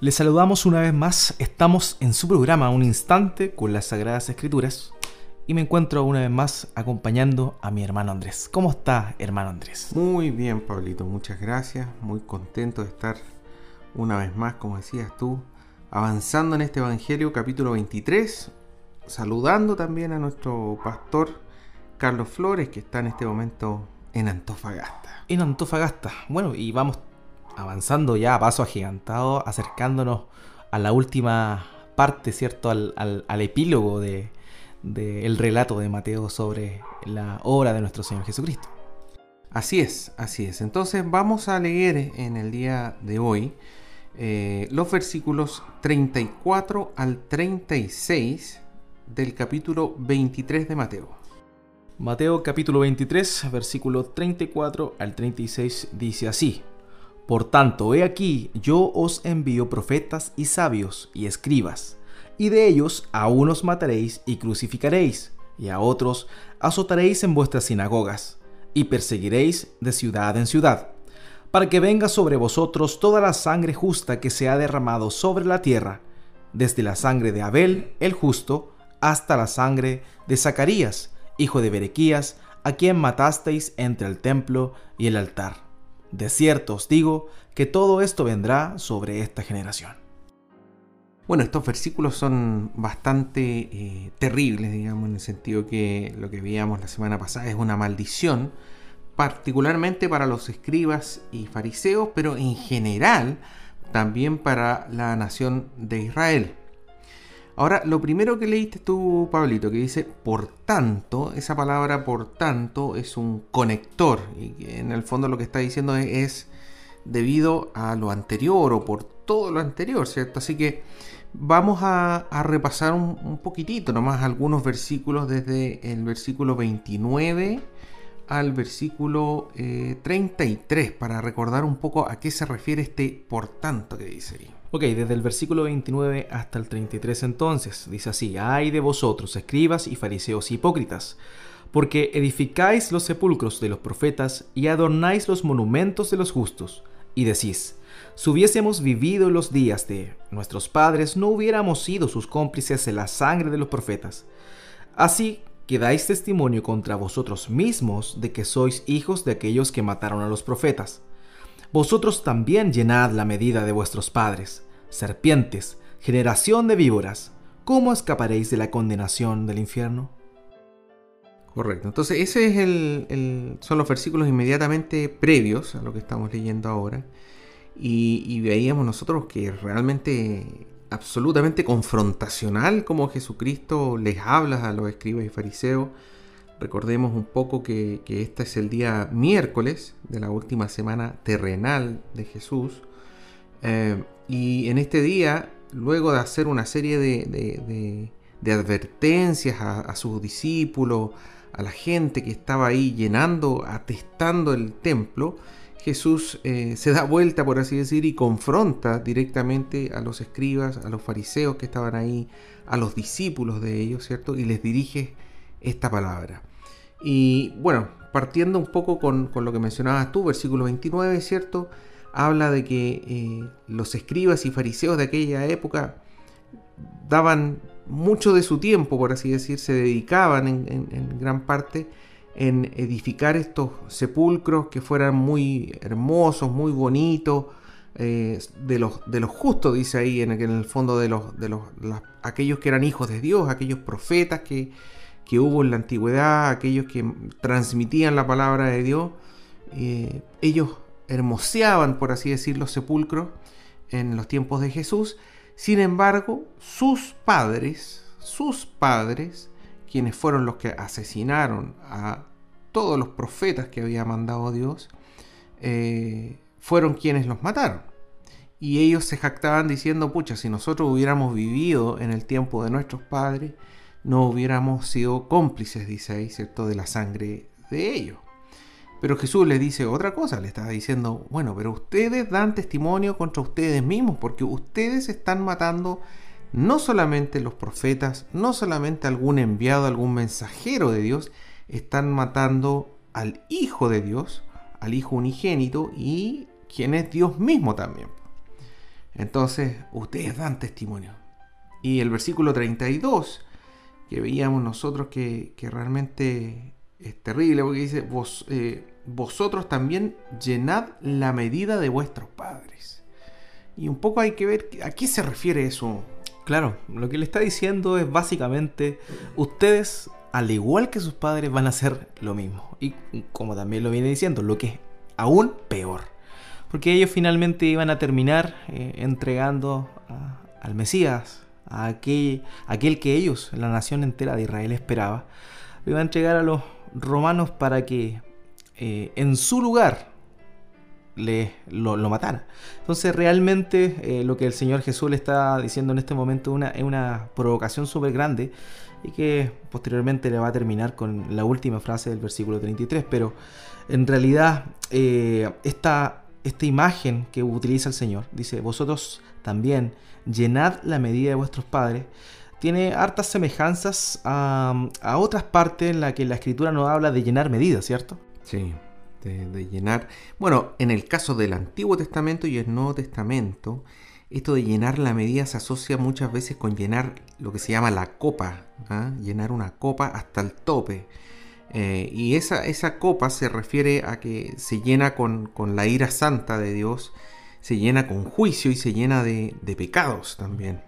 Les saludamos una vez más. Estamos en su programa Un Instante con las Sagradas Escrituras. Y me encuentro una vez más acompañando a mi hermano Andrés. ¿Cómo está, hermano Andrés? Muy bien, Pablito. Muchas gracias. Muy contento de estar una vez más, como decías tú, avanzando en este Evangelio capítulo 23. Saludando también a nuestro pastor Carlos Flores, que está en este momento en Antofagasta. En Antofagasta. Bueno, y vamos avanzando ya a paso agigantado, acercándonos a la última parte, ¿cierto? Al, epílogo del de, el relato de Mateo sobre la obra de nuestro Señor Jesucristo. Así es, así es. Entonces vamos a leer en el día de hoy eh, los versículos 34 al 36 del capítulo 23 de Mateo. Mateo capítulo 23, versículo 34 al 36 dice así. Por tanto, he aquí, yo os envío profetas y sabios y escribas, y de ellos a unos mataréis y crucificaréis, y a otros azotaréis en vuestras sinagogas, y perseguiréis de ciudad en ciudad, para que venga sobre vosotros toda la sangre justa que se ha derramado sobre la tierra, desde la sangre de Abel, el justo, hasta la sangre de Zacarías, hijo de Berequías, a quien matasteis entre el templo y el altar de cierto os digo que todo esto vendrá sobre esta generación. Bueno, estos versículos son bastante eh, terribles, digamos, en el sentido que lo que veíamos la semana pasada es una maldición, particularmente para los escribas y fariseos, pero en general también para la nación de Israel. Ahora, lo primero que leíste tú, Pablito, que dice por tanto, esa palabra por tanto es un conector. Y en el fondo lo que está diciendo es, debido a lo anterior o por todo lo anterior, ¿cierto? Así que vamos a, repasar un, poquitito nomás algunos versículos desde el versículo 29 al versículo 33 eh, para recordar un poco a qué se refiere este por tanto que dice ahí. Ok, desde el versículo 29 hasta el 33 entonces, dice así, ay de vosotros, escribas y fariseos hipócritas, porque edificáis los sepulcros de los profetas y adornáis los monumentos de los justos, y decís, si hubiésemos vivido los días de nuestros padres, no hubiéramos sido sus cómplices en la sangre de los profetas. Así que dais testimonio contra vosotros mismos de que sois hijos de aquellos que mataron a los profetas vosotros también llenad la medida de vuestros padres. Serpientes, generación de víboras, ¿cómo escaparéis de la condenación del infierno? Correcto. Entonces, ese es el, son los versículos inmediatamente previos a lo que estamos leyendo ahora. Y, veíamos nosotros que realmente absolutamente confrontacional como Jesucristo les habla a los escribas y fariseos Recordemos un poco que, este es el día miércoles de la última semana terrenal de Jesús. Eh, y en este día, luego de hacer una serie de, advertencias a, sus discípulos, a la gente que estaba ahí llenando, atestando el templo, Jesús eh, se da vuelta, por así decir, y confronta directamente a los escribas, a los fariseos que estaban ahí, a los discípulos de ellos, ¿cierto? Y les dirige esta palabra. Y bueno, partiendo un poco con, lo que mencionabas tú, versículo 29, ¿cierto? Habla de que eh, los escribas y fariseos de aquella época daban mucho de su tiempo, por así decir, se dedicaban en, gran parte en edificar estos sepulcros que fueran muy hermosos, muy bonitos, eh, de, los, de los justos, dice ahí, en, el fondo de los, de los aquellos que eran hijos de Dios, aquellos profetas que, que hubo en la antigüedad, aquellos que transmitían la palabra de Dios, eh, ellos hermoseaban, por así decir, los sepulcros en los tiempos de Jesús. Sin embargo, sus padres, sus padres, quienes fueron los que asesinaron a todos los profetas que había mandado Dios, eh, fueron quienes los mataron. Y ellos se jactaban diciendo, pucha, si nosotros hubiéramos vivido en el tiempo de nuestros padres, no hubiéramos sido cómplices, dice ahí, ¿cierto?, de la sangre de ellos. Pero Jesús les dice otra cosa, le está diciendo, bueno, pero ustedes dan testimonio contra ustedes mismos, porque ustedes están matando no solamente los profetas, no solamente algún enviado, algún mensajero de Dios, están matando al Hijo de Dios, al Hijo unigénito y quien es Dios mismo también. Entonces, ustedes dan testimonio. Y el versículo 32, que veíamos nosotros que, realmente es terrible, porque dice, Vos, eh, vosotros también llenad la medida de vuestros padres. Y un poco hay que ver a qué se refiere eso. Claro, lo que le está diciendo es básicamente, ustedes, al igual que sus padres, van a hacer lo mismo. Y como también lo viene diciendo, lo que es aún peor. Porque ellos finalmente iban a terminar eh, entregando al Mesías, aquel, aquel que ellos, la nación entera de Israel, esperaba. Lo iban a entregar a los romanos para que eh, en su lugar le, lo, matara. Entonces realmente eh, lo que el Señor Jesús le está diciendo en este momento una, es una provocación súper grande y que posteriormente le va a terminar con la última frase del versículo 33. Pero en realidad eh, esta, esta imagen que utiliza el Señor, dice, vosotros también llenad la medida de vuestros padres, tiene hartas semejanzas a, a otras partes en las que la escritura nos habla de llenar medidas, ¿cierto? Sí, de, llenar. Bueno, en el caso del Antiguo Testamento y el Nuevo Testamento, esto de llenar la medida se asocia muchas veces con llenar lo que se llama la copa, ¿ah? llenar una copa hasta el tope. Eh, y esa, esa, copa se refiere a que se llena con, la ira santa de Dios, se llena con juicio y se llena de, pecados también.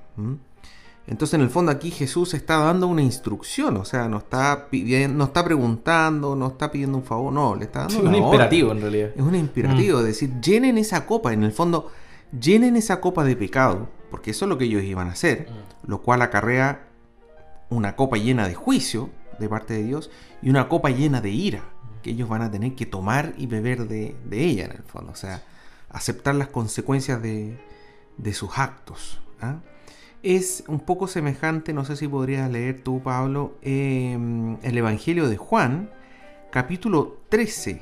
Entonces en el fondo aquí Jesús está dando una instrucción, o sea, no está pidiendo, no está preguntando, no está pidiendo un favor, no, le está dando es un imperativo en realidad. Es un imperativo, mm. es decir, llenen esa copa, en el fondo, llenen esa copa de pecado, porque eso es lo que ellos iban a hacer, mm. lo cual acarrea una copa llena de juicio de parte de Dios y una copa llena de ira, que ellos van a tener que tomar y beber de, ella en el fondo, o sea, aceptar las consecuencias de, sus actos. ¿ah? es un poco semejante, no sé si podrías leer tú, Pablo, em, el Evangelio de Juan, capítulo 13,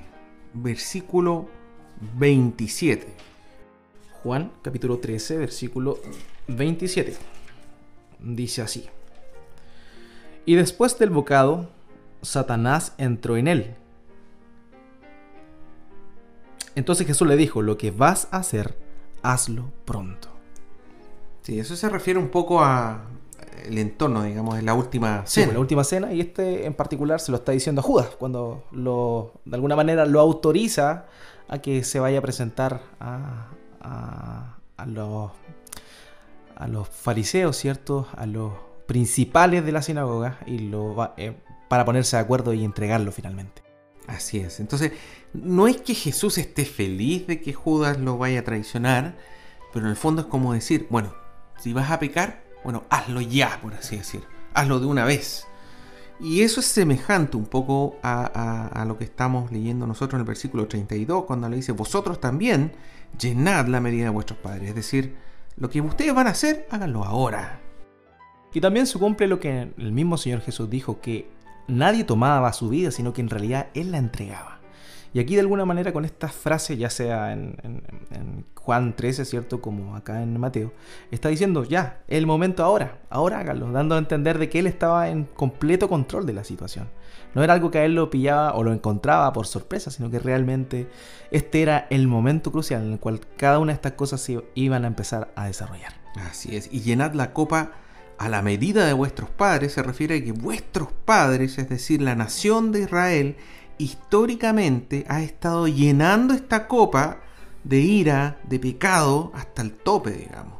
versículo 27. Juan, capítulo 13, versículo 27. Dice así. Y después del bocado, Satanás entró en él. Entonces Jesús le dijo, lo que vas a hacer, hazlo pronto. Sí, eso se refiere un poco a el entorno, digamos, de la última cena. Sí, la última cena, y este en particular se lo está diciendo a Judas, cuando lo, de alguna manera lo autoriza a que se vaya a presentar a, a, los, a los fariseos, ¿cierto? A los principales de la sinagoga y lo va, eh, para ponerse de acuerdo y entregarlo finalmente. Así es. Entonces, no es que Jesús esté feliz de que Judas lo vaya a traicionar, pero en el fondo es como decir, bueno, si vas a pecar, bueno, hazlo ya, por así decir. Hazlo de una vez. Y eso es semejante un poco a, lo que estamos leyendo nosotros en el versículo 32, cuando le dice, vosotros también llenad la medida de vuestros padres. Es decir, lo que ustedes van a hacer, háganlo ahora. Y también se cumple lo que el mismo Señor Jesús dijo, que nadie tomaba su vida, sino que en realidad Él la entregaba. Y aquí de alguna manera con esta frase, ya sea en, Juan 13, ¿cierto? Como acá en Mateo, está diciendo, ya, el momento ahora, ahora hágalo, dando a entender de que él estaba en completo control de la situación. No era algo que a él lo pillaba o lo encontraba por sorpresa, sino que realmente este era el momento crucial en el cual cada una de estas cosas se iban a empezar a desarrollar. Así es, y llenad la copa a la medida de vuestros padres, se refiere a que vuestros padres, es decir, la nación de Israel, históricamente ha estado llenando esta copa de ira, de pecado, hasta el tope, digamos.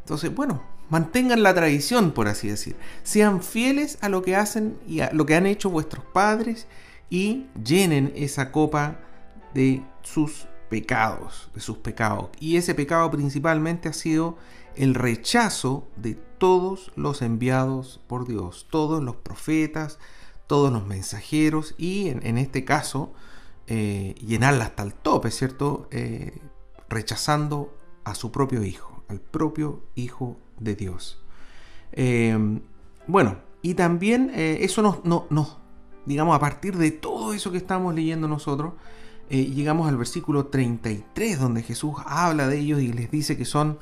Entonces, bueno, mantengan la tradición, por así decir. Sean fieles a lo que hacen y a lo que han hecho vuestros padres y llenen esa copa de sus pecados, de sus pecados. Y ese pecado principalmente ha sido el rechazo de todos los enviados por Dios, todos los profetas, todos los mensajeros y en, este caso eh, llenarla hasta el tope, ¿cierto? Eh, rechazando a su propio hijo, al propio hijo de Dios. Em, bueno, y también eh, eso nos, nos, digamos, a partir de todo eso que estamos leyendo nosotros, llegamos al versículo 33, donde Jesús habla de ellos y les dice que son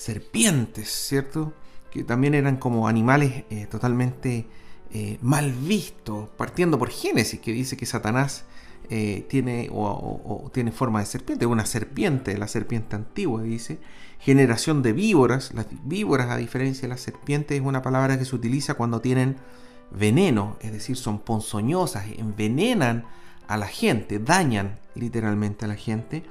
serpientes, ¿cierto? Que también eran como animales totalmente eh, mal visto, partiendo por Génesis, que dice que Satanás eh, tiene, o, tiene forma de serpiente, una serpiente, la serpiente antigua, dice. Generación de víboras, las víboras a diferencia de las serpientes es una palabra que se utiliza cuando tienen veneno, es decir, son ponzoñosas, envenenan a la gente, dañan literalmente a la gente.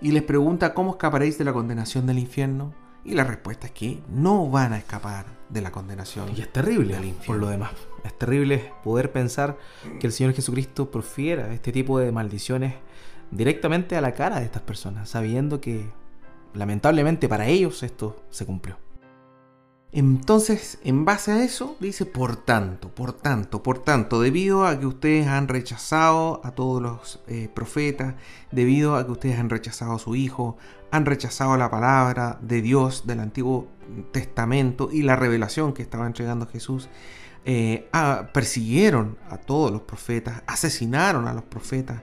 Y les pregunta cómo escaparéis de la condenación del infierno. Y la respuesta es que no van a escapar de la condenación. Y es terrible por lo demás. Es terrible poder pensar que el Señor Jesucristo profiera este tipo de maldiciones directamente a la cara de estas personas, sabiendo que lamentablemente para ellos esto se cumplió. Entonces, en base a eso, dice, por tanto, por tanto, por tanto, debido a que ustedes han rechazado a todos los eh, profetas, debido a que ustedes han rechazado a su Hijo, han rechazado la palabra de Dios del Antiguo Testamento y la revelación que estaba entregando Jesús, eh, persiguieron a todos los profetas, asesinaron a los profetas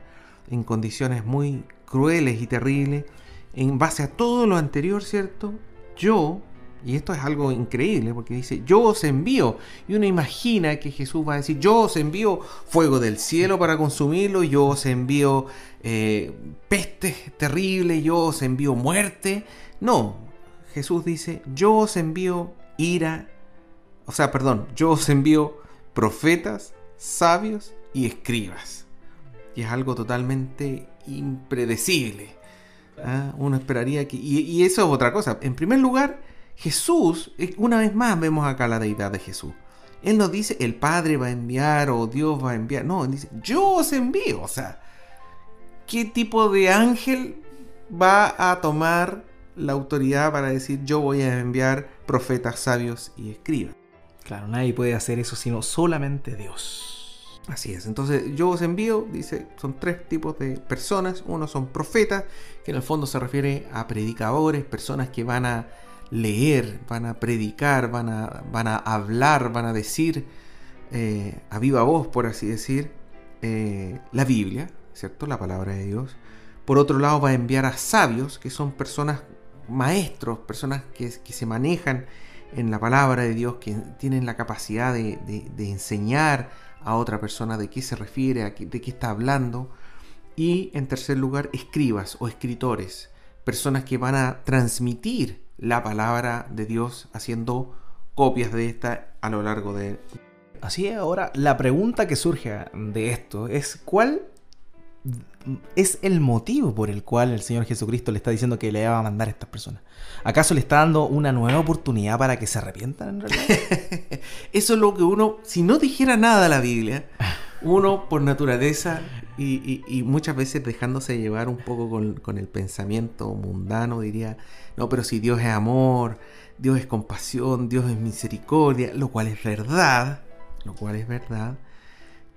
en condiciones muy crueles y terribles. En base a todo lo anterior, ¿cierto? Yo y esto es algo increíble porque dice, yo os envío. Y uno imagina que Jesús va a decir, yo os envío fuego del cielo para consumirlo, yo os envío eh, pestes terribles, yo os envío muerte. No, Jesús dice, yo os envío ira, o sea, perdón, yo os envío profetas, sabios y escribas. Y es algo totalmente impredecible. ¿ah? Uno esperaría que... y eso es otra cosa. En primer lugar, Jesús, eh, una vez más vemos acá la deidad de Jesús. Él no dice el Padre va a enviar o Dios va a enviar. No, él dice yo os envío. O sea, ¿qué tipo de ángel va a tomar la autoridad para decir yo voy a enviar profetas sabios y escribas? Claro, nadie puede hacer eso sino solamente Dios. Así es, entonces yo os envío, dice, son tres tipos de personas. Uno son profetas, que en el fondo se refiere a predicadores, personas que van a leer, van a predicar, van a, van a hablar, van a decir eh, a viva voz, por así decir, eh, la Biblia, ¿cierto? La palabra de Dios. Por otro lado, va a enviar a sabios, que son personas maestros, personas que, se manejan en la palabra de Dios, que tienen la capacidad de, enseñar a otra persona de qué se refiere, de qué está hablando. Y en tercer lugar, escribas o escritores, personas que van a transmitir la palabra de Dios haciendo copias de esta a lo largo de... Así es, ahora la pregunta que surge de esto es ¿cuál es el motivo por el cual el Señor Jesucristo le está diciendo que le va a mandar a estas personas? ¿Acaso le está dando una nueva oportunidad para que se arrepientan en realidad? Eso es lo que uno, si no dijera nada la Biblia, uno por naturaleza y, muchas veces dejándose llevar un poco con, el pensamiento mundano, diría, no, pero si Dios es amor, Dios es compasión, Dios es misericordia, lo cual es verdad, lo cual es verdad,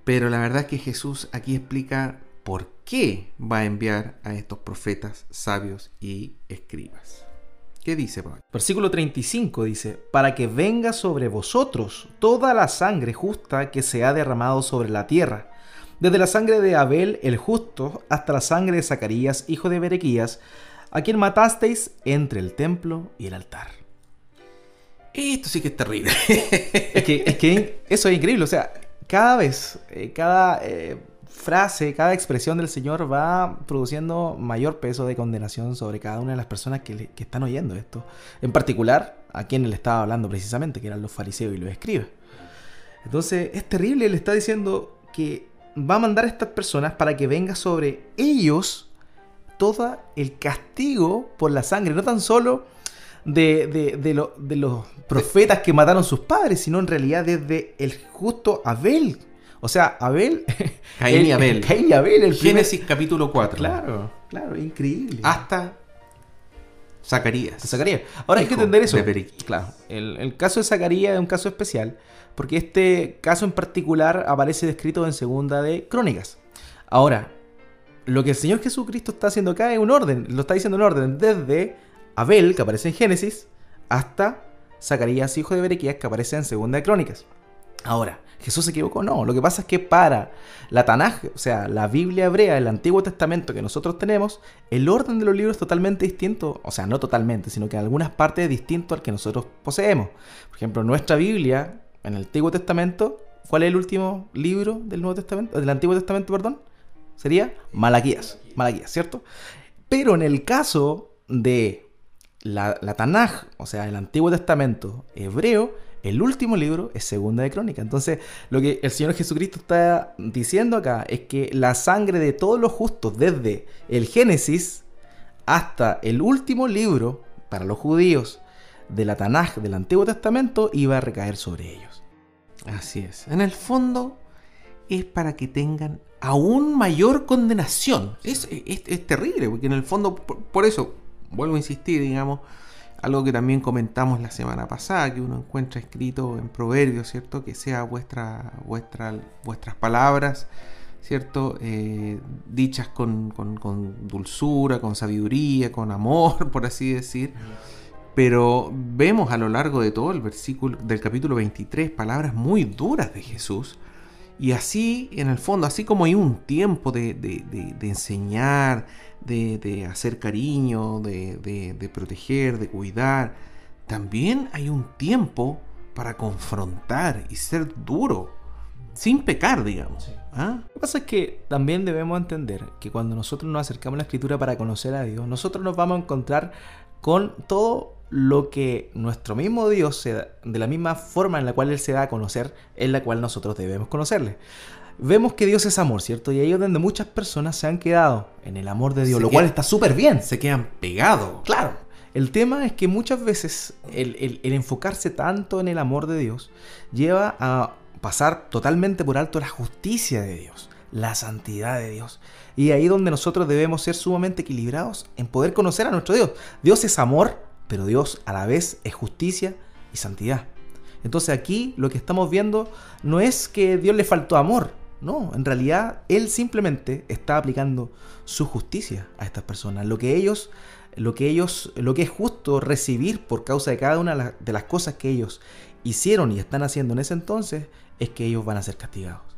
pero la verdad es que Jesús aquí explica por qué va a enviar a estos profetas sabios y escribas. ¿Qué dice Pablo? Versículo 35 dice, para que venga sobre vosotros toda la sangre justa que se ha derramado sobre la tierra, desde la sangre de Abel el justo hasta la sangre de Zacarías, hijo de Berequías, a quien matasteis entre el templo y el altar. Esto sí que es terrible. es, que, eso es increíble, o sea, cada vez, eh, cada eh, frase, cada expresión del Señor va produciendo mayor peso de condenación sobre cada una de las personas que, están oyendo esto. En particular, a quien le estaba hablando precisamente, que eran los fariseos y los escribas. Entonces, es terrible, le está diciendo que va a mandar a estas personas para que venga sobre ellos todo el castigo por la sangre, no tan solo de, de los profetas que mataron sus padres, sino en realidad desde el justo Abel o sea, Abel. Caín y Abel. Caín y Abel, el Génesis capítulo 4. Claro, claro, increíble. Hasta Zacarías. Zacarías. Ahora hay que entender eso. Claro, el, caso de Zacarías es un caso especial, porque este caso en particular aparece descrito en segunda de Crónicas. Ahora, lo que el Señor Jesucristo está haciendo acá es un orden, lo está diciendo en orden, desde Abel, que aparece en Génesis, hasta Zacarías, hijo de Berequías, que aparece en segunda de Crónicas. Ahora, Jesús se equivocó, no. Lo que pasa es que para la Tanaj, o sea, la Biblia hebrea, el Antiguo Testamento que nosotros tenemos, el orden de los libros es totalmente distinto, o sea, no totalmente, sino que en algunas partes es distinto al que nosotros poseemos. Por ejemplo, nuestra Biblia, en el Antiguo Testamento, ¿cuál es el último libro del Nuevo Testamento? Del Antiguo Testamento, perdón. sería Malaquías. Malaquías, ¿cierto? Pero en el caso de la, Tanaj, o sea, el Antiguo Testamento hebreo, el último libro es Segunda de Crónica. Entonces, lo que el Señor Jesucristo está diciendo acá es que la sangre de todos los justos, desde el Génesis hasta el último libro, para los judíos, de la Tanaj del Antiguo Testamento, iba a recaer sobre ellos. Así es. En el fondo, es para que tengan aún mayor condenación. Es, es, terrible, porque en el fondo, por, eso, vuelvo a insistir, digamos, algo que también comentamos la semana pasada, que uno encuentra escrito en Proverbios, ¿cierto? Que sea vuestra, vuestra, vuestras palabras, ¿cierto? Eh, dichas con, con, dulzura, con sabiduría, con amor, por así decir. Pero vemos a lo largo de todo el versículo del capítulo 23 palabras muy duras de Jesús. Y así, en el fondo, así como hay un tiempo de, de enseñar, de, hacer cariño, de, proteger, de cuidar, también hay un tiempo para confrontar y ser duro, sin pecar, digamos. ¿Ah? Lo que pasa es que también debemos entender que cuando nosotros nos acercamos a la escritura para conocer a Dios, nosotros nos vamos a encontrar con todo lo que nuestro mismo Dios, se de la misma forma en la cual Él se da a conocer, en la cual nosotros debemos conocerle vemos que Dios es amor, ¿cierto? Y ahí es donde muchas personas se han quedado en el amor de Dios, lo cual está súper bien. Se quedan pegados. Claro. El tema es que muchas veces el, enfocarse tanto en el amor de Dios lleva a pasar totalmente por alto la justicia de Dios, la santidad de Dios. Y ahí donde nosotros debemos ser sumamente equilibrados en poder conocer a nuestro Dios. Dios es amor, pero Dios a la vez es justicia y santidad. Entonces aquí lo que estamos viendo no es que Dios le faltó amor, no, en realidad él simplemente está aplicando su justicia a estas personas. Lo que ellos, lo que ellos, lo que es justo recibir por causa de cada una de las cosas que ellos hicieron y están haciendo en ese entonces, es que ellos van a ser castigados.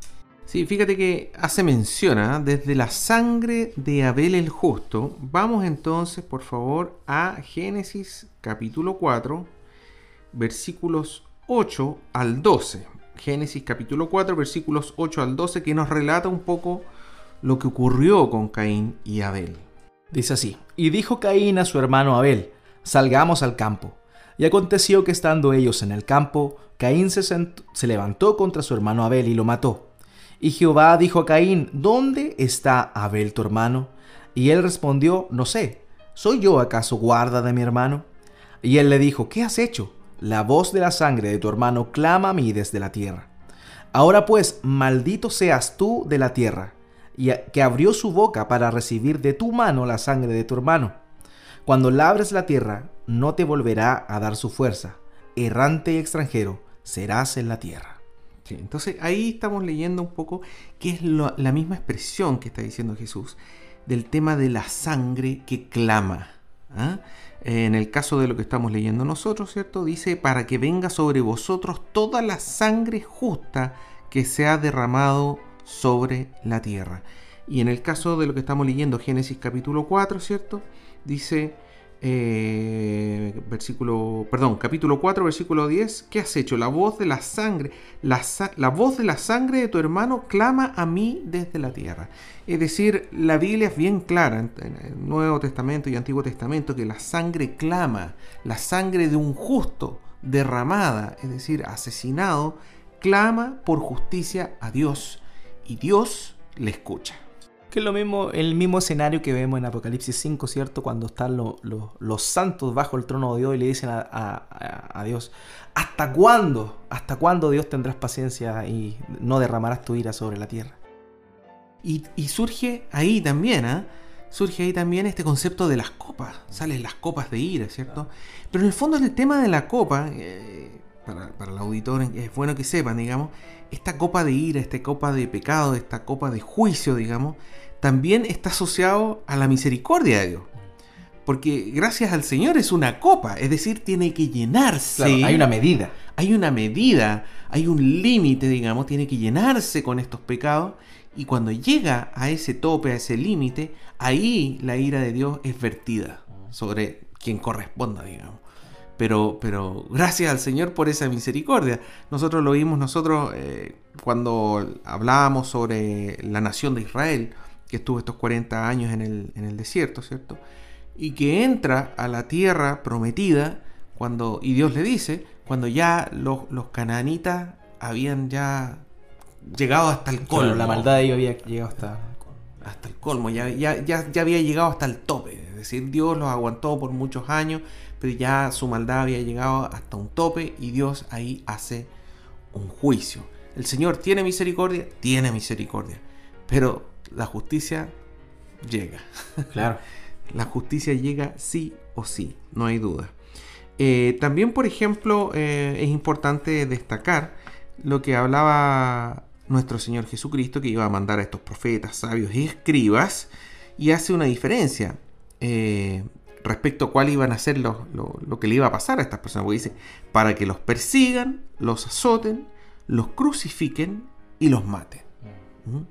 Sí, fíjate que hace mención ¿ah? desde la sangre de Abel el justo. Vamos entonces, por favor, a Génesis capítulo 4, versículos 8 al 12. Génesis capítulo 4 versículos 8 al 12 que nos relata un poco lo que ocurrió con Caín y Abel. Dice así, y dijo Caín a su hermano Abel, salgamos al campo. Y aconteció que estando ellos en el campo, Caín se levantó contra su hermano Abel y lo mató. Y Jehová dijo a Caín, ¿dónde está Abel tu hermano? Y él respondió, no sé, ¿soy yo acaso guarda de mi hermano? Y él le dijo, ¿qué has hecho? La voz de la sangre de tu hermano clama a mí desde la tierra. Ahora pues, maldito seas tú de la tierra, y que abrió su boca para recibir de tu mano la sangre de tu hermano. Cuando labres la tierra, no te volverá a dar su fuerza. Errante y extranjero serás en la tierra. Entonces ahí estamos leyendo un poco que es la misma expresión que está diciendo Jesús del tema de la sangre que clama. ¿ah? En el caso de lo que estamos leyendo nosotros, ¿cierto? Dice, para que venga sobre vosotros toda la sangre justa que se ha derramado sobre la tierra. Y en el caso de lo que estamos leyendo, Génesis capítulo 4, ¿cierto? Dice, eh, versículo, perdón, capítulo 4, versículo 10, ¿qué has hecho? La voz de la sangre, la, la, voz de la sangre de tu hermano clama a mí desde la tierra. Es decir, la Biblia es bien clara en, el Nuevo Testamento y Antiguo Testamento que la sangre clama, la sangre de un justo derramada, es decir, asesinado, clama por justicia a Dios y Dios le escucha. Que es lo mismo, el mismo escenario que vemos en Apocalipsis 5, ¿cierto? Cuando están los santos bajo el trono de Dios y le dicen a, Dios, ¿hasta cuándo? ¿Hasta cuándo Dios tendrás paciencia y no derramarás tu ira sobre la tierra? Y, surge ahí también, ¿ah? Surge ahí también este concepto de las copas. Salen las copas de ira, ¿cierto? Pero en el fondo el tema de la copa, eh, para, para el auditor es bueno que sepan, digamos, esta copa de ira, esta copa de pecado, esta copa de juicio, digamos, también está asociado a la misericordia de Dios. Porque gracias al Señor es una copa, es decir, tiene que llenarse. hay una medida. Hay una medida, hay un límite, digamos, tiene que llenarse con estos pecados. Y cuando llega a ese tope, a ese límite, ahí la ira de Dios es vertida sobre quien corresponda, digamos. Pero, pero gracias al Señor por esa misericordia. Nosotros lo vimos nosotros eh, cuando hablábamos sobre la nación de Israel que estuvo estos 40 años en el, en el desierto, ¿cierto? Y que entra a la tierra prometida cuando, y Dios le dice, cuando ya los, los cananitas habían ya llegado hasta el colmo. la maldad de ellos había llegado hasta, hasta el colmo, ya, ya, ya, ya había llegado hasta el tope. Es decir, Dios los aguantó por muchos años, pero ya su maldad había llegado hasta un tope y Dios ahí hace un juicio. El Señor tiene misericordia, tiene misericordia, pero la justicia llega. Claro. la justicia llega sí o sí, no hay duda. Eh, también, por ejemplo, eh, es importante destacar lo que hablaba nuestro Señor Jesucristo, que iba a mandar a estos profetas, sabios y escribas, y hace una diferencia eh, respecto a cuál iban a ser lo, que le iba a pasar a estas personas. Porque dice, para que los persigan, los azoten, los crucifiquen y los maten. ¿Mm?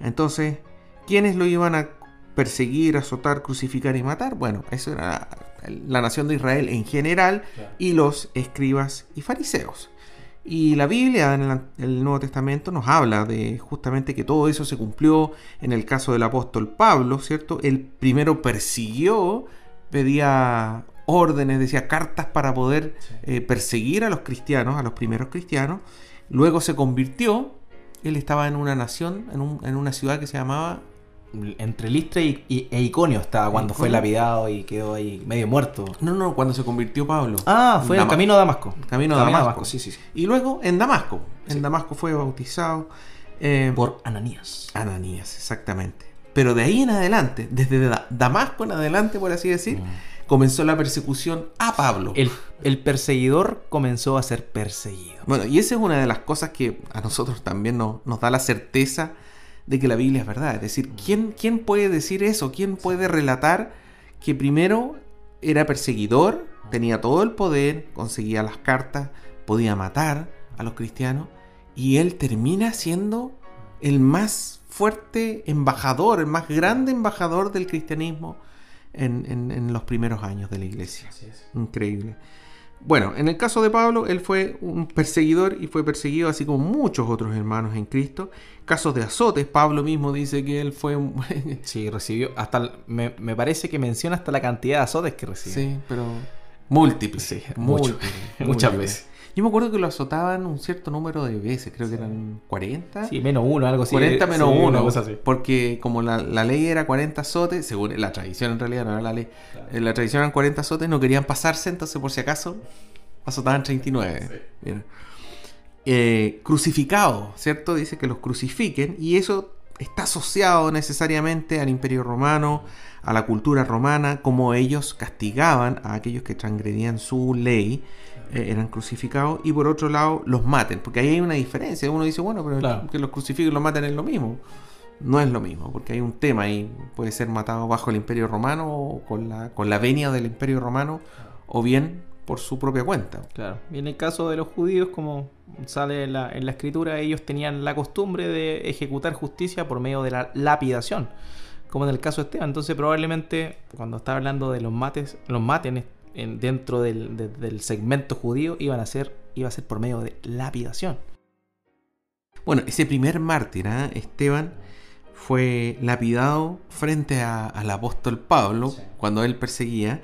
Entonces, ¿quiénes lo iban a perseguir, azotar, crucificar y matar? Bueno, eso era la nación de Israel en general y los escribas y fariseos. Y la Biblia en el Nuevo Testamento nos habla de justamente que todo eso se cumplió en el caso del apóstol Pablo, ¿cierto? Él primero persiguió, pedía órdenes, decía cartas para poder eh, perseguir a los cristianos, a los primeros cristianos. Luego se convirtió, él estaba en una nación, en, en una ciudad que se llamaba entre Listra y, e Iconio estaba cuando fue lapidado y quedó ahí medio muerto. No, no, cuando se convirtió Pablo. Ah, fue en camino a Damasco. Camino, a Damasco. sí, sí, Y luego en Damasco. En Damasco fue bautizado. Eh, Por Ananías. Ananías, exactamente. Pero de ahí en adelante, desde Damasco en adelante, por así decir, mm. Comenzó la persecución a Pablo. El, el, perseguidor comenzó a ser perseguido. Bueno, y esa es una de las cosas que a nosotros también nos da la certeza de que la Biblia es verdad. Es decir, ¿quién, quién puede decir eso? ¿Quién puede relatar que primero era perseguidor, tenía todo el poder, conseguía las cartas, podía matar a los cristianos y él termina siendo el más fuerte embajador, el más grande embajador del cristianismo en, en los primeros años de la iglesia. Increíble. Bueno, en el caso de Pablo, él fue un perseguidor y fue perseguido así como muchos otros hermanos en Cristo. Casos de azotes, Pablo mismo dice que él fue... Un... sí, recibió, hasta me, parece que menciona hasta la cantidad de azotes que recibió. Sí, pero múltiples. Sí, muchas veces. Yo me acuerdo que lo azotaban un cierto número de veces, creo que eran 40. Sí, menos uno, algo así. 40 menos uno, porque como la, ley era 40 azotes, según la tradición en realidad, no era la ley, en la tradición eran 40 azotes, no querían pasarse, entonces por si acaso azotaban 39. Eh, crucificado, ¿cierto? Dice que los crucifiquen y eso está asociado necesariamente al imperio romano, a la cultura romana, como ellos castigaban a aquellos que transgredían su ley eh, eran crucificados y por otro lado los maten, porque ahí hay una diferencia. Uno dice, bueno, pero que los crucifiquen y los maten es lo mismo. No es lo mismo, porque hay un tema ahí. Puede ser matado bajo el imperio romano o con la, con la venia del imperio romano o bien por su propia cuenta. Claro. Y en el caso de los judíos, como sale en la, en la escritura, ellos tenían la costumbre de ejecutar justicia por medio de la lapidación como en el caso de Esteban. Entonces probablemente cuando está hablando de los mates, los maten dentro del, segmento judío iban a ser, iba a ser por medio de lapidación. Bueno, ese primer mártir, ¿eh? Esteban, fue lapidado frente al apóstol Pablo cuando él perseguía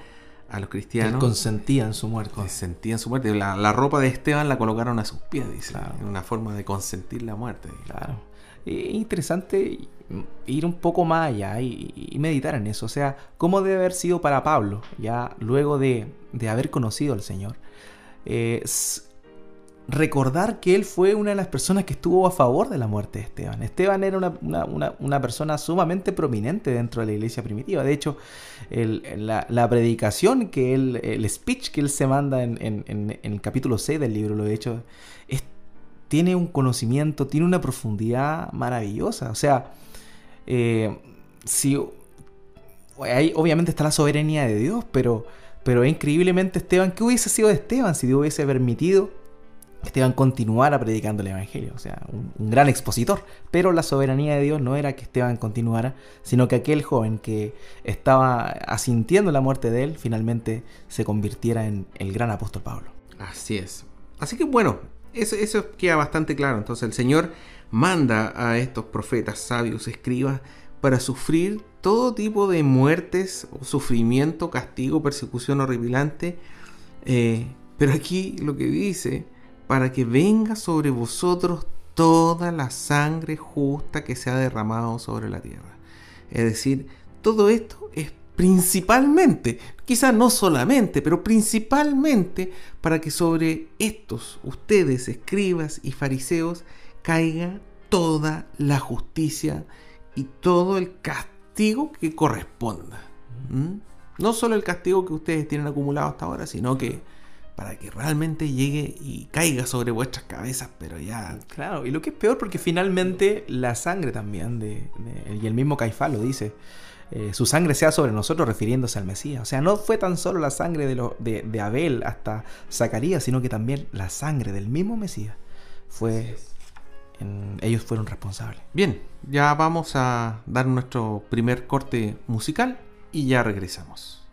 a los cristianos. consentía en su muerte. Consentía en su muerte. La, ropa de Esteban la colocaron a sus pies, dice. Una forma de consentir la muerte. Claro. Es interesante ir un poco más allá y, meditar en eso. O sea, ¿cómo debe haber sido para Pablo, ya luego de, haber conocido al Señor? Recordar que él fue una de las personas que estuvo a favor de la muerte de Esteban. Esteban era una, persona sumamente prominente dentro de la iglesia primitiva. De hecho, la, predicación que él, el speech que él se manda en, el capítulo 6 del libro, lo he hecho, tiene un conocimiento, tiene una profundidad maravillosa. O sea, eh, si, ahí obviamente está la soberanía de Dios, pero, pero increíblemente Esteban, ¿qué hubiese sido de Esteban si Dios hubiese permitido Esteban continuara predicando el Evangelio? O sea, un, gran expositor. Pero la soberanía de Dios no era que Esteban continuara, sino que aquel joven que estaba asintiendo la muerte de él, finalmente se convirtiera en el gran apóstol Pablo. Así es. Así que bueno, eso, queda bastante claro. Entonces el Señor manda a estos profetas, sabios, escribas, para sufrir todo tipo de muertes, sufrimiento, castigo, persecución horripilante. Eh, pero aquí lo que dice, para que venga sobre vosotros toda la sangre justa que se ha derramado sobre la tierra. Es decir, todo esto es principalmente, quizás no solamente, pero principalmente para que sobre estos, ustedes, escribas y fariseos, caiga toda la justicia y todo el castigo que corresponda. ¿Mm? No solo el castigo que ustedes tienen acumulado hasta ahora, sino que para que realmente llegue y caiga sobre vuestras cabezas, pero ya... Claro, y lo que es peor porque finalmente la sangre también, de, y el mismo Caifás lo dice, eh, su sangre sea sobre nosotros refiriéndose al Mesías. O sea, no fue tan solo la sangre de, lo, de, Abel hasta Zacarías, sino que también la sangre del mismo Mesías fue... ellos fueron responsables. Bien, ya vamos a dar nuestro primer corte musical y ya regresamos.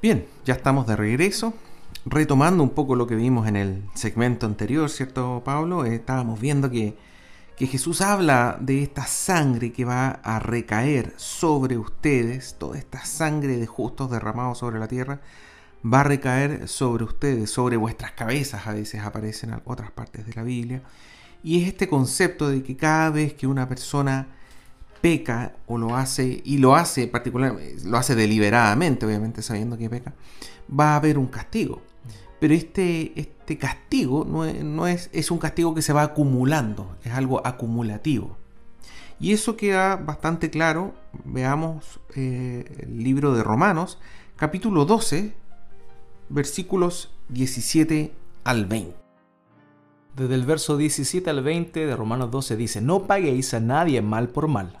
Bien, ya estamos de regreso retomando un poco lo que vimos en el segmento anterior, ¿cierto, Pablo? Eh, estábamos viendo que, que, Jesús habla de esta sangre que va a recaer sobre ustedes, toda esta sangre de justos derramados sobre la tierra, va a recaer sobre ustedes, sobre vuestras cabezas, a veces aparecen en otras partes de la Biblia. Y es este concepto de que cada vez que una persona peca o lo hace, y lo hace particularmente, lo hace deliberadamente, obviamente sabiendo que peca, va a haber un castigo. Pero este, este castigo no, es, es, un castigo que se va acumulando, es algo acumulativo. Y eso queda bastante claro. Veamos eh, el libro de Romanos, capítulo 12, versículos 17 al 20. Desde el verso 17 al 20 de Romanos 12 dice, no paguéis a nadie mal por mal,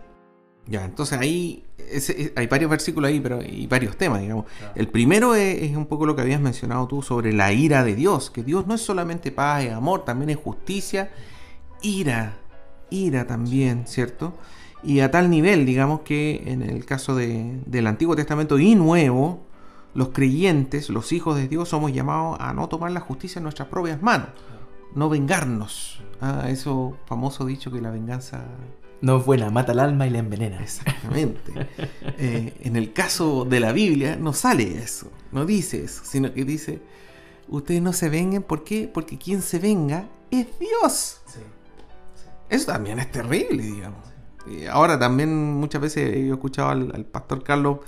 Ya, entonces ahí hay varios versículos ahí, pero y varios temas, digamos. El primero es, un poco lo que habías mencionado tú sobre la ira de Dios, que Dios no es solamente paz y amor, también es justicia, ira, ira también, ¿cierto? Y a tal nivel, digamos que en el caso del Antiguo Testamento y Nuevo, los creyentes, los hijos de Dios, somos llamados a no tomar la justicia en nuestras propias manos, no vengarnos. Ah, eso famoso dicho que la venganza no es buena, mata el alma y la envenena. Exactamente. Eh, en el caso de la Biblia no sale eso, no dice eso, sino que dice, ustedes no se vengan, ¿por qué? Porque quien se venga es Dios. Eso también es terrible, digamos. Y ahora también muchas veces he escuchado al, pastor Carlos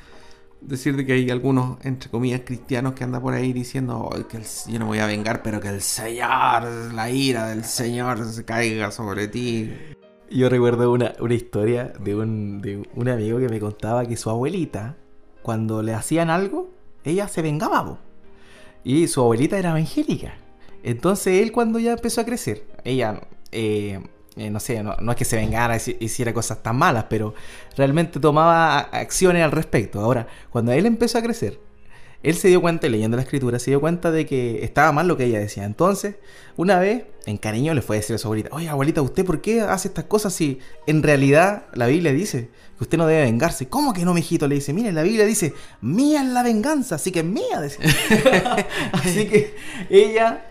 decir de que hay algunos, entre comillas, cristianos que andan por ahí diciendo que yo no voy a vengar, pero que el Señor, la ira del Señor se caiga sobre ti. Yo recuerdo una, historia de un, amigo que me contaba que su abuelita, cuando le hacían algo, ella se vengaba. Y su abuelita era evangélica. Entonces él cuando ya empezó a crecer, ella, eh, eh, no sé, no, es que se vengara hiciera cosas tan malas, pero realmente tomaba acciones al respecto. Ahora, cuando él empezó a crecer, él se dio cuenta, leyendo la escritura, se dio cuenta de que estaba mal lo que ella decía. Entonces, una vez, en cariño, le fue a decir a su abuelita, oye, abuelita, ¿usted por qué hace estas cosas si en realidad la Biblia dice que usted no debe vengarse? ¿Cómo que no, mijito? Le dice, mire, la Biblia dice, mía es la venganza, así que es mía. así que ella,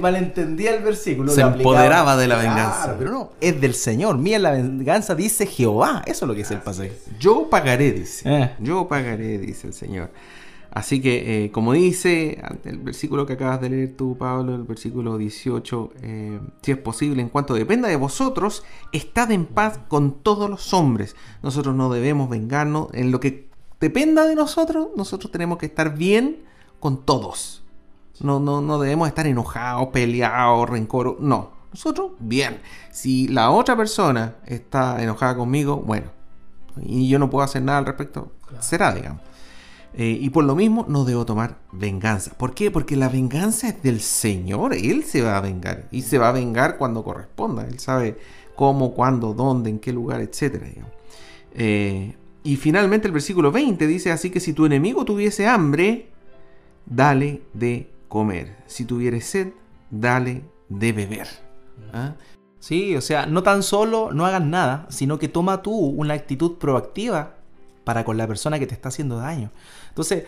malentendía el versículo. Se empoderaba de la venganza. pero no, es del Señor, mía es la venganza, dice Jehová. Eso es lo que es el pasaje. Yo pagaré, dice. Eh. Yo pagaré, dice el Señor. Así que, eh, como dice el versículo que acabas de leer tú, Pablo, el versículo 18, eh, si es posible, en cuanto dependa de vosotros, estad en paz con todos los hombres. Nosotros no debemos vengarnos. En lo que dependa de nosotros, nosotros tenemos que estar bien con todos. No, no, no debemos estar enojados, peleados, rencor. No, nosotros bien. Si la otra persona está enojada conmigo, bueno, y yo no puedo hacer nada al respecto, será, digamos. Eh, y por lo mismo no debo tomar venganza. ¿Por qué? Porque la venganza es del Señor. Él se va a vengar. Y se va a vengar cuando corresponda. Él sabe cómo, cuándo, dónde, en qué lugar, etc. Eh, Y finalmente el versículo 20 dice, así que si tu enemigo tuviese hambre, dale de comer. Si tuviere sed, dale de beber. ¿Ah? Sí, o sea, no tan solo no hagas nada, sino que toma tú una actitud proactiva para con la persona que te está haciendo daño. Entonces,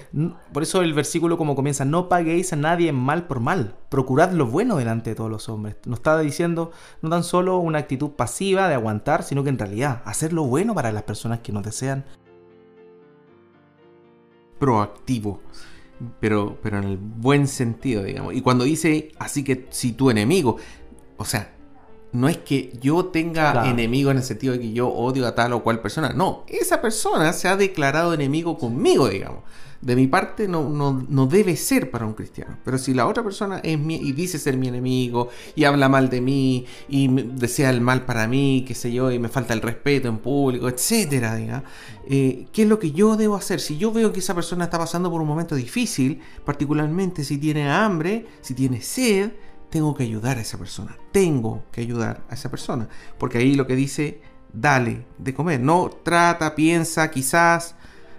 por eso el versículo como comienza, no paguéis a nadie mal por mal, procurad lo bueno delante de todos los hombres. Nos está diciendo no tan solo una actitud pasiva de aguantar, sino que en realidad hacer lo bueno para las personas que nos desean. Proactivo, pero, pero en el buen sentido, digamos. Y cuando dice, así que si tu enemigo, o sea, no es que yo tenga enemigo en el sentido de que yo odio a tal o cual persona. No, esa persona se ha declarado enemigo conmigo, digamos. De mi parte no, no, debe ser para un cristiano. Pero si la otra persona es mi, y dice ser mi enemigo y habla mal de mí y desea el mal para mí, qué sé yo, y me falta el respeto en público, etcétera, diga, eh, ¿qué es lo que yo debo hacer? Si yo veo que esa persona está pasando por un momento difícil, particularmente si tiene hambre, si tiene sed, tengo que ayudar a esa persona. Tengo que ayudar a esa persona. Porque ahí lo que dice, dale de comer. No trata, piensa, quizás.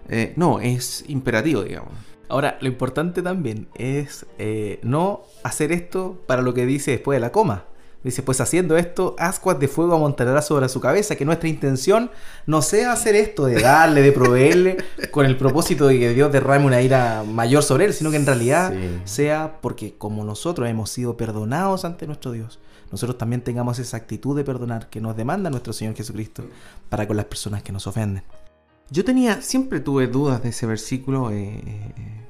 Eh, no, es imperativo, digamos. Ahora, lo importante también es eh, no hacer esto para lo que dice después de la coma. Dice, pues haciendo esto, ascuas de fuego amontonará sobre su cabeza. Que nuestra intención no sea hacer esto de darle, de proveerle, con el propósito de que Dios derrame una ira mayor sobre él, sino que en realidad sea porque como nosotros hemos sido perdonados ante nuestro Dios, nosotros también tengamos esa actitud de perdonar que nos demanda nuestro Señor Jesucristo para con las personas que nos ofenden. Yo tenía, siempre tuve dudas de ese versículo, eh, eh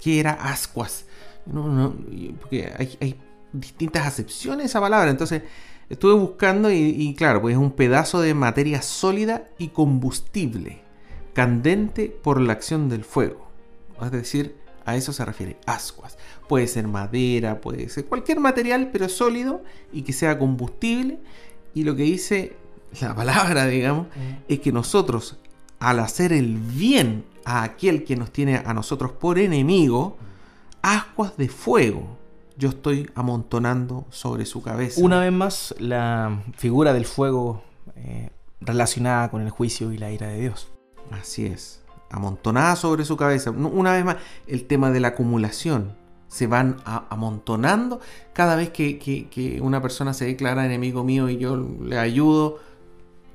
que era ascuas. No, no, porque hay, hay distintas acepciones de esa palabra. Entonces estuve buscando y, claro, pues es un pedazo de materia sólida y combustible, candente por la acción del fuego. Es decir, a eso se refiere ascuas. Puede ser madera, puede ser cualquier material, pero sólido y que sea combustible. Y lo que dice la palabra, digamos, mm. es que nosotros, al hacer el bien a aquel que nos tiene a nosotros por enemigo, ascuas de fuego yo estoy amontonando sobre su cabeza. Una vez más, la figura del fuego eh, relacionada con el juicio y la ira de Dios. Así es, amontonada sobre su cabeza. Una vez más, el tema de la acumulación. Se van amontonando cada vez que, una persona se declara enemigo mío y yo le ayudo.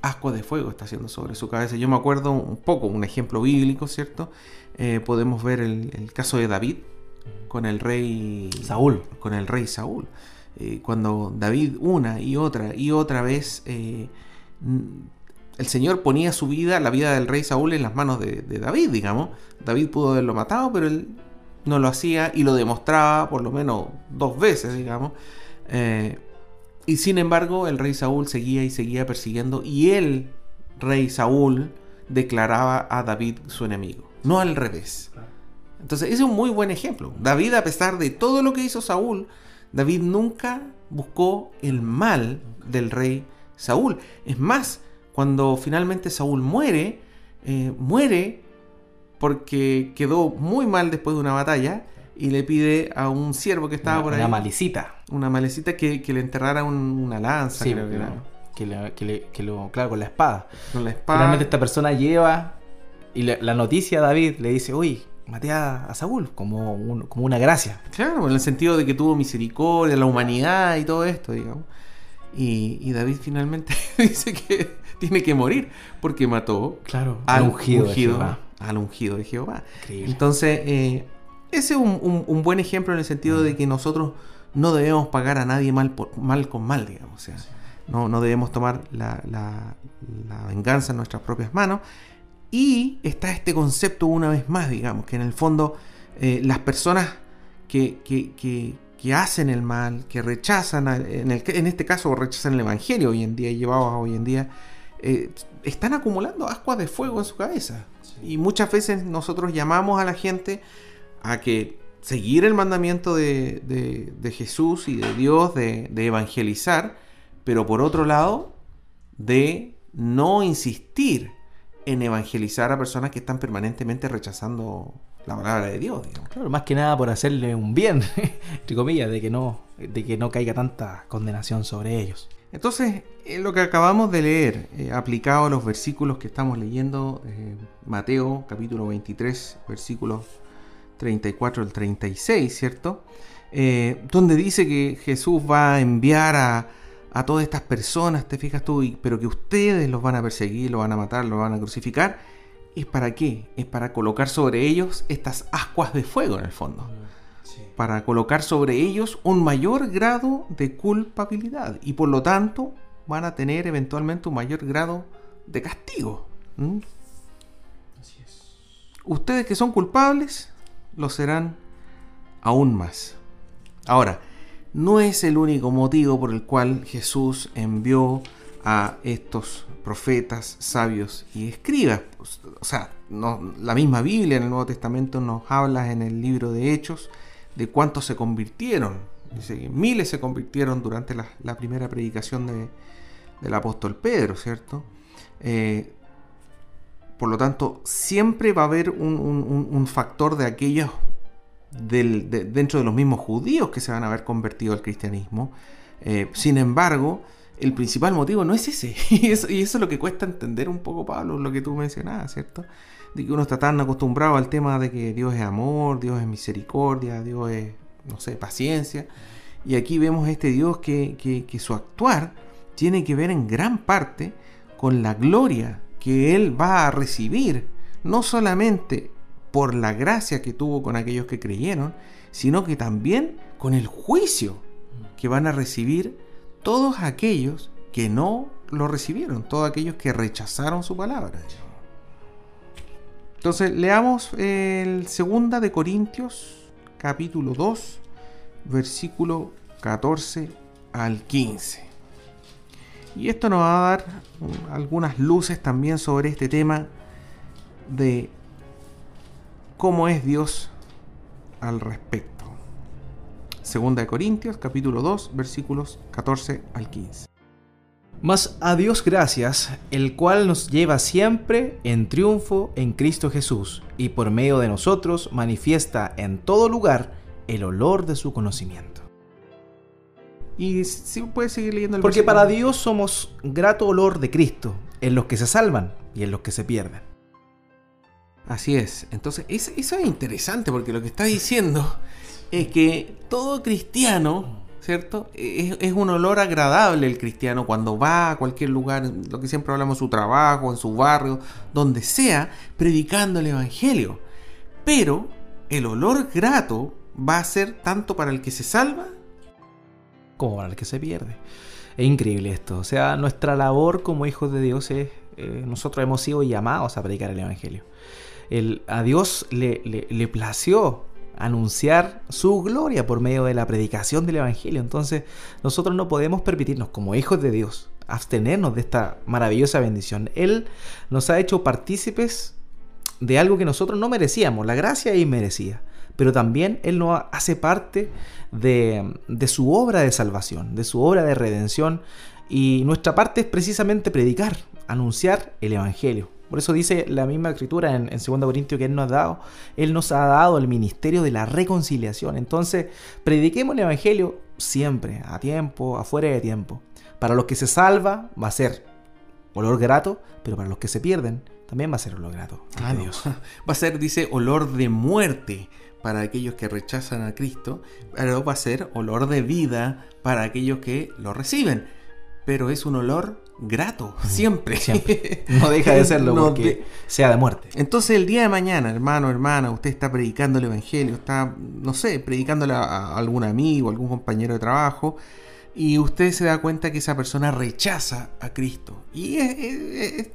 Asco de fuego está haciendo sobre su cabeza. Yo me acuerdo un poco, un ejemplo bíblico, ¿cierto? Eh, podemos ver el caso de David con el rey Saúl. Con el rey Saúl. Eh, cuando David una y otra y otra vez eh, el Señor ponía su vida, la vida del rey Saúl en las manos de, David, digamos. David pudo haberlo matado, pero él no lo hacía y lo demostraba por lo menos dos veces, digamos. Eh, y sin embargo, el rey Saúl seguía y seguía persiguiendo y el rey Saúl declaraba a David su enemigo, no al revés. Entonces, ese es un muy buen ejemplo. David, a pesar de todo lo que hizo Saúl, David nunca buscó el mal del rey Saúl. Es más, cuando finalmente Saúl muere, eh, muere porque quedó muy mal después de una batalla y le pide a un siervo que estaba por ahí. Una malicita. Una malicita que, le enterrara una lanza, creo que, que, lo, claro, con la espada. Con la espada. Finalmente esta persona lleva y la noticia a David le dice, uy, maté a, Saúl como, como una gracia. Claro, en el sentido de que tuvo misericordia, la humanidad y todo esto, digamos. Y, David finalmente dice que tiene que morir porque mató claro, al, ungido, de Jehová. Al ungido de Jehová. Entonces, eh, ese es un, buen ejemplo en el sentido de que nosotros no debemos pagar a nadie mal, por, mal con mal, digamos. O sea, no, no debemos tomar la, la venganza en nuestras propias manos y está este concepto una vez más, digamos, que en el fondo eh, las personas que, hacen el mal, que rechazan, en, en, este caso rechazan el Evangelio hoy en día, llevados hoy en día, eh, están acumulando ascuas de fuego en su cabeza. Y muchas veces nosotros llamamos a la gente a que seguir el mandamiento de, Jesús y de Dios de, de evangelizar, pero por otro lado, de no insistir en evangelizar a personas que están permanentemente rechazando la palabra de Dios. Claro, más que nada por hacerle un bien, entre comillas, de que no, de que no caiga tanta condenación sobre ellos. Entonces, lo que acabamos de leer, eh, aplicado a los versículos que estamos leyendo, eh, Mateo capítulo 23, versículos 34 al 36, ¿cierto? Eh, donde dice que Jesús va a enviar a, a todas estas personas, te fijas tú, pero que ustedes los van a perseguir, los van a matar, los van a crucificar. ¿Es para qué? Es para colocar sobre ellos estas ascuas de fuego en el fondo. Para colocar sobre ellos un mayor grado de culpabilidad y por lo tanto van a tener eventualmente un mayor grado de castigo. Así es. Ustedes que son culpables lo serán aún más. Ahora, no es el único motivo por el cual Jesús envió a estos profetas, sabios y escribas. O sea, la misma Biblia en el Nuevo Testamento nos habla en el libro de Hechos de cuántos se convirtieron. Dice que miles se convirtieron durante la, primera predicación del apóstol Pedro, ¿cierto? Eh, por lo tanto, siempre va a haber un factor de aquellos dentro de los mismos judíos que se van a haber convertido al cristianismo. Eh, sin embargo, el principal motivo no es ese. Y eso, es lo que cuesta entender un poco, Pablo, lo que tú mencionabas, ¿cierto? De que uno está tan acostumbrado al tema de que Dios es amor, Dios es misericordia, Dios es, no sé, paciencia. Y aquí vemos este Dios que, que su actuar tiene que ver en gran parte con la gloria que Él va a recibir, no solamente por la gracia que tuvo con aquellos que creyeron, sino que también con el juicio que van a recibir todos aquellos que no lo recibieron, todos aquellos que rechazaron su palabra. Entonces, leamos el segunda de Corintios, capítulo 2, versículo 14 al 15. Y esto nos va a dar algunas luces también sobre este tema de cómo es Dios al respecto. Segunda de Corintios, capítulo 2, versículos 14 al 15. Mas a Dios gracias, el cual nos lleva siempre en triunfo en Cristo Jesús, y por medio de nosotros manifiesta en todo lugar el olor de su conocimiento. Y si puedes seguir leyendo el Porque para Dios somos grato olor de Cristo, en los que se salvan y en los que se pierden. Así es. Entonces, eso es interesante porque lo que está diciendo es que todo cristiano, ¿cierto? Es, un olor agradable el cristiano cuando va a cualquier lugar, lo que siempre hablamos, su trabajo, en su barrio, donde sea, predicando el Evangelio. Pero el olor grato va a ser tanto para el que se salva como para el que se pierde. Es increíble esto. O sea, nuestra labor como hijos de Dios es, eh, nosotros hemos sido llamados a predicar el Evangelio a Dios le, le, plació anunciar su gloria por medio de la predicación del Evangelio. Entonces nosotros no podemos permitirnos como hijos de Dios abstenernos de esta maravillosa bendición. Él nos ha hecho partícipes de algo que nosotros no merecíamos, la gracia es inmerecida, pero también Él nos hace parte de su obra de salvación, de su obra de redención, y nuestra parte es precisamente predicar, anunciar el Evangelio. Por eso dice la misma escritura en, en 2 Corintios que Él nos ha dado. Él nos ha dado el ministerio de la reconciliación. Entonces, prediquemos el Evangelio siempre, a tiempo, afuera de tiempo. Para los que se salva va a ser olor grato, pero para los que se pierden también va a ser olor grato. Adiós. Va a ser, dice, olor de muerte para aquellos que rechazan a Cristo, pero va a ser olor de vida para aquellos que lo reciben. Pero es un olor grato, siempre. No deja de serlo porque sea de muerte. Entonces el día de mañana, hermano, hermana, usted está predicando el Evangelio, está, no sé, predicándole a, algún amigo, algún compañero de trabajo, y usted se da cuenta que esa persona rechaza a Cristo. Y es,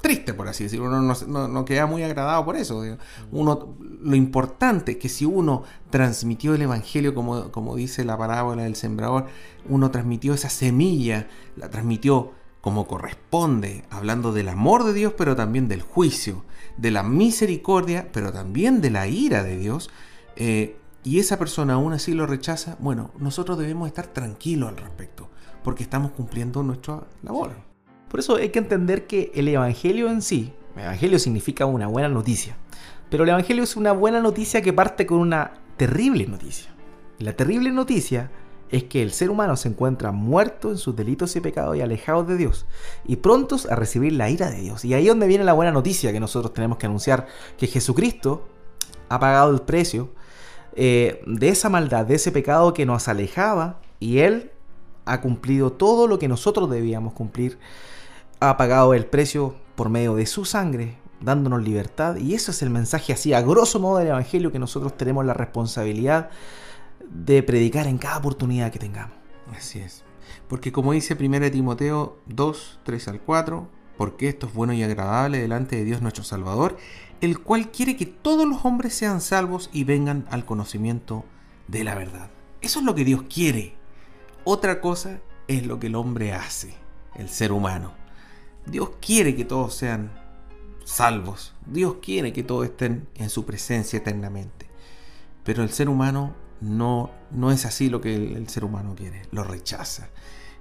triste, por así decirlo. Uno no, queda muy agradado por eso. Uno, lo importante es que si uno transmitió el Evangelio, como, como dice la parábola del sembrador, uno transmitió esa semilla, la transmitió como corresponde, hablando del amor de Dios, pero también del juicio, de la misericordia, pero también de la ira de Dios, eh, y esa persona aún así lo rechaza, bueno, nosotros debemos estar tranquilos al respecto, porque estamos cumpliendo nuestra labor. Por eso hay que entender que el Evangelio en sí, el Evangelio significa una buena noticia, pero el Evangelio es una buena noticia que parte con una terrible noticia. La terrible noticia es que el ser humano se encuentra muerto en sus delitos y pecados y alejado de Dios y prontos a recibir la ira de Dios. Y ahí es donde viene la buena noticia que nosotros tenemos que anunciar, que Jesucristo ha pagado el precio eh, de esa maldad, de ese pecado que nos alejaba y Él ha cumplido todo lo que nosotros debíamos cumplir. Ha pagado el precio por medio de su sangre, dándonos libertad. Y eso es el mensaje así, a grosso modo del Evangelio, que nosotros tenemos la responsabilidad de predicar en cada oportunidad que tengamos. Así es. Porque como dice 1 Timoteo 2, 3 al 4, porque esto es bueno y agradable delante de Dios nuestro Salvador, el cual quiere que todos los hombres sean salvos y vengan al conocimiento de la verdad. Eso es lo que Dios quiere. Otra cosa es lo que el hombre hace, el ser humano. Dios quiere que todos sean salvos. Dios quiere que todos estén en su presencia eternamente. Pero el ser humano no, no es así lo que el, ser humano quiere, lo rechaza.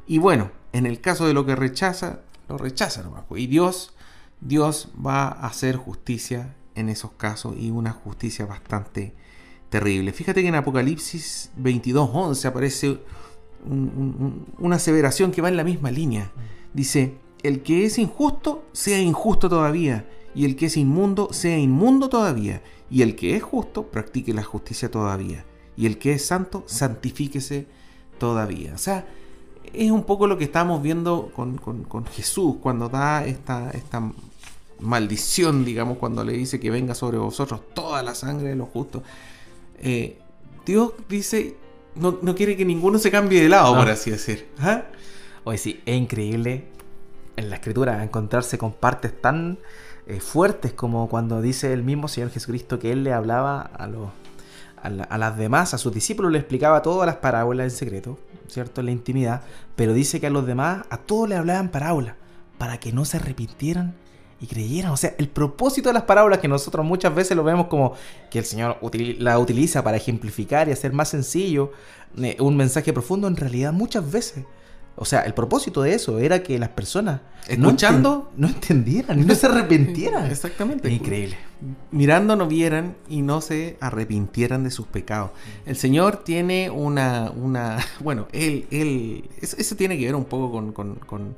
Y bueno, en el caso de lo que rechaza, lo rechaza nomás. Pues. Y Dios, Dios va a hacer justicia en esos casos y una justicia bastante terrible. Fíjate que en Apocalipsis 22.11 aparece una aseveración que va en la misma línea. Dice, el que es injusto, sea injusto todavía, y el que es inmundo, sea inmundo todavía, y el que es justo, practique la justicia todavía, y el que es santo, santifíquese todavía. O sea, es un poco lo que estamos viendo con, Jesús cuando da esta, esta maldición, digamos, cuando le dice que venga sobre vosotros toda la sangre de los justos. Eh, Dios dice, no, quiere que ninguno se cambie de lado, por así decir. ¿Ah? Hoy sí, es increíble en la escritura encontrarse con partes tan eh, fuertes como cuando dice el mismo Señor Jesucristo que Él le hablaba a, los, a, las demás, a sus discípulos, le explicaba todas las parábolas en secreto, ¿cierto? En la intimidad, pero dice que a los demás, a todos le hablaban parábolas, para que no se arrepintieran y creyeran. O sea, el propósito de las parábolas que nosotros muchas veces lo vemos como que el Señor la utiliza para ejemplificar y hacer más sencillo eh, un mensaje profundo, en realidad muchas veces o sea, el propósito de eso era que las personas escuchando no, entendieran y no se arrepintieran. Exactamente. increíble. Mirando no vieran y no se arrepintieran de sus pecados. El Señor tiene una, una bueno, él, él, eso, tiene que ver un poco con, con,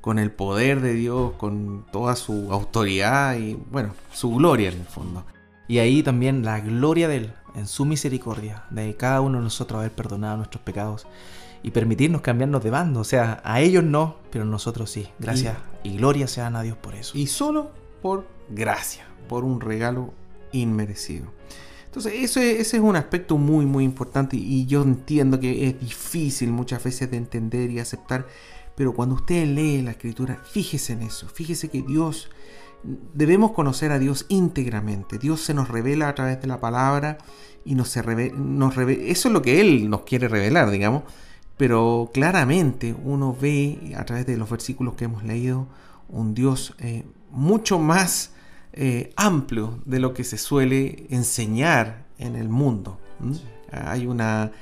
con el poder de Dios, con toda su autoridad y, bueno, su gloria en el fondo. Y ahí también la gloria de Él, en su misericordia, de cada uno de nosotros haber perdonado nuestros pecados y permitirnos cambiarnos de bando. O sea, a ellos no, pero nosotros sí. Gracias y, gloria sean a Dios por eso. Y solo por gracia, por un regalo inmerecido. Entonces, eso ese es un aspecto muy, muy importante y yo entiendo que es difícil muchas veces de entender y aceptar, pero cuando usted lee la escritura, fíjese en eso, fíjese que Dios, debemos conocer a Dios íntegramente, Dios se nos revela a través de la palabra y nos, se nos eso es lo que Él nos quiere revelar, digamos, pero claramente uno ve a través de los versículos que hemos leído un Dios eh, mucho más eh, amplio de lo que se suele enseñar en el mundo. Hay una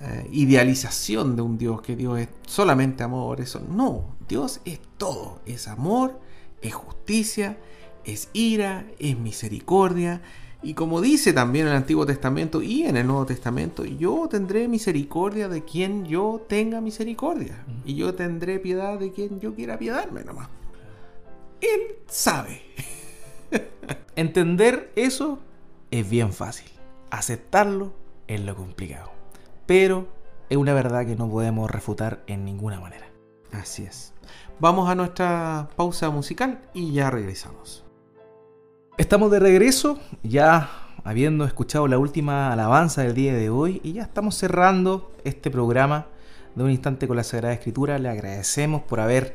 eh, idealización de un Dios, que Dios es solamente amor, eso. No, Dios es todo, es amor, es justicia, es ira, es misericordia, y como dice también en el Antiguo Testamento y en el Nuevo Testamento, yo tendré misericordia de quien yo tenga misericordia. Y yo tendré piedad de quien yo quiera piedarme nomás. Él sabe. Entender eso es bien fácil. Aceptarlo es lo complicado. Pero es una verdad que no podemos refutar en ninguna manera. Así es. Vamos a nuestra pausa musical y ya regresamos. Estamos de regreso, ya habiendo escuchado la última alabanza del día de hoy y ya estamos cerrando este programa de un instante con la Sagrada Escritura. Le agradecemos por haber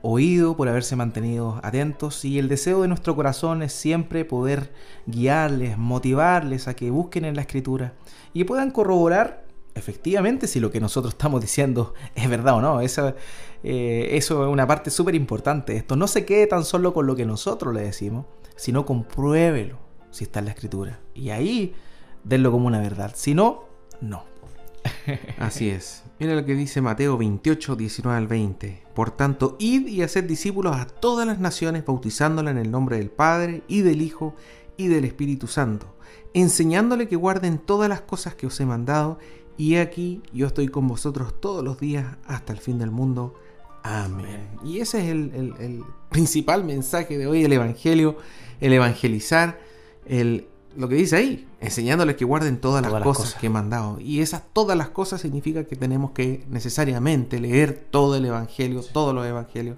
oído, por haberse mantenido atentos y el deseo de nuestro corazón es siempre poder guiarles, motivarles a que busquen en la Escritura y puedan corroborar efectivamente si lo que nosotros estamos diciendo es verdad o no. Eso, eh, eso es una parte súper importante. Esto no se quede tan solo con lo que nosotros le decimos, sino compruébelo si está en la escritura. Y ahí denlo como una verdad. Si no, no. Así es. Mira lo que dice Mateo 28, 19 al 20. Por tanto, id y haced discípulos a todas las naciones, bautizándolas en el nombre del Padre y del Hijo y del Espíritu Santo, enseñándole que guarden todas las cosas que os he mandado, y aquí yo estoy con vosotros todos los días hasta el fin del mundo. Amén. Y ese es el, principal mensaje de hoy, el Evangelio, el evangelizar, el, lo que dice ahí, enseñándoles que guarden todas, las, cosas, que he mandado. Y esas todas las cosas significa que tenemos que necesariamente leer todo el Evangelio, todos los Evangelios.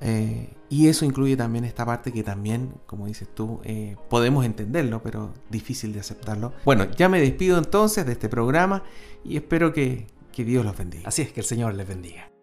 Eh, y eso incluye también esta parte que también, como dices tú, eh, podemos entenderlo, pero difícil de aceptarlo. Bueno, ya me despido entonces de este programa y espero que, que Dios los bendiga. Así es, que el Señor les bendiga.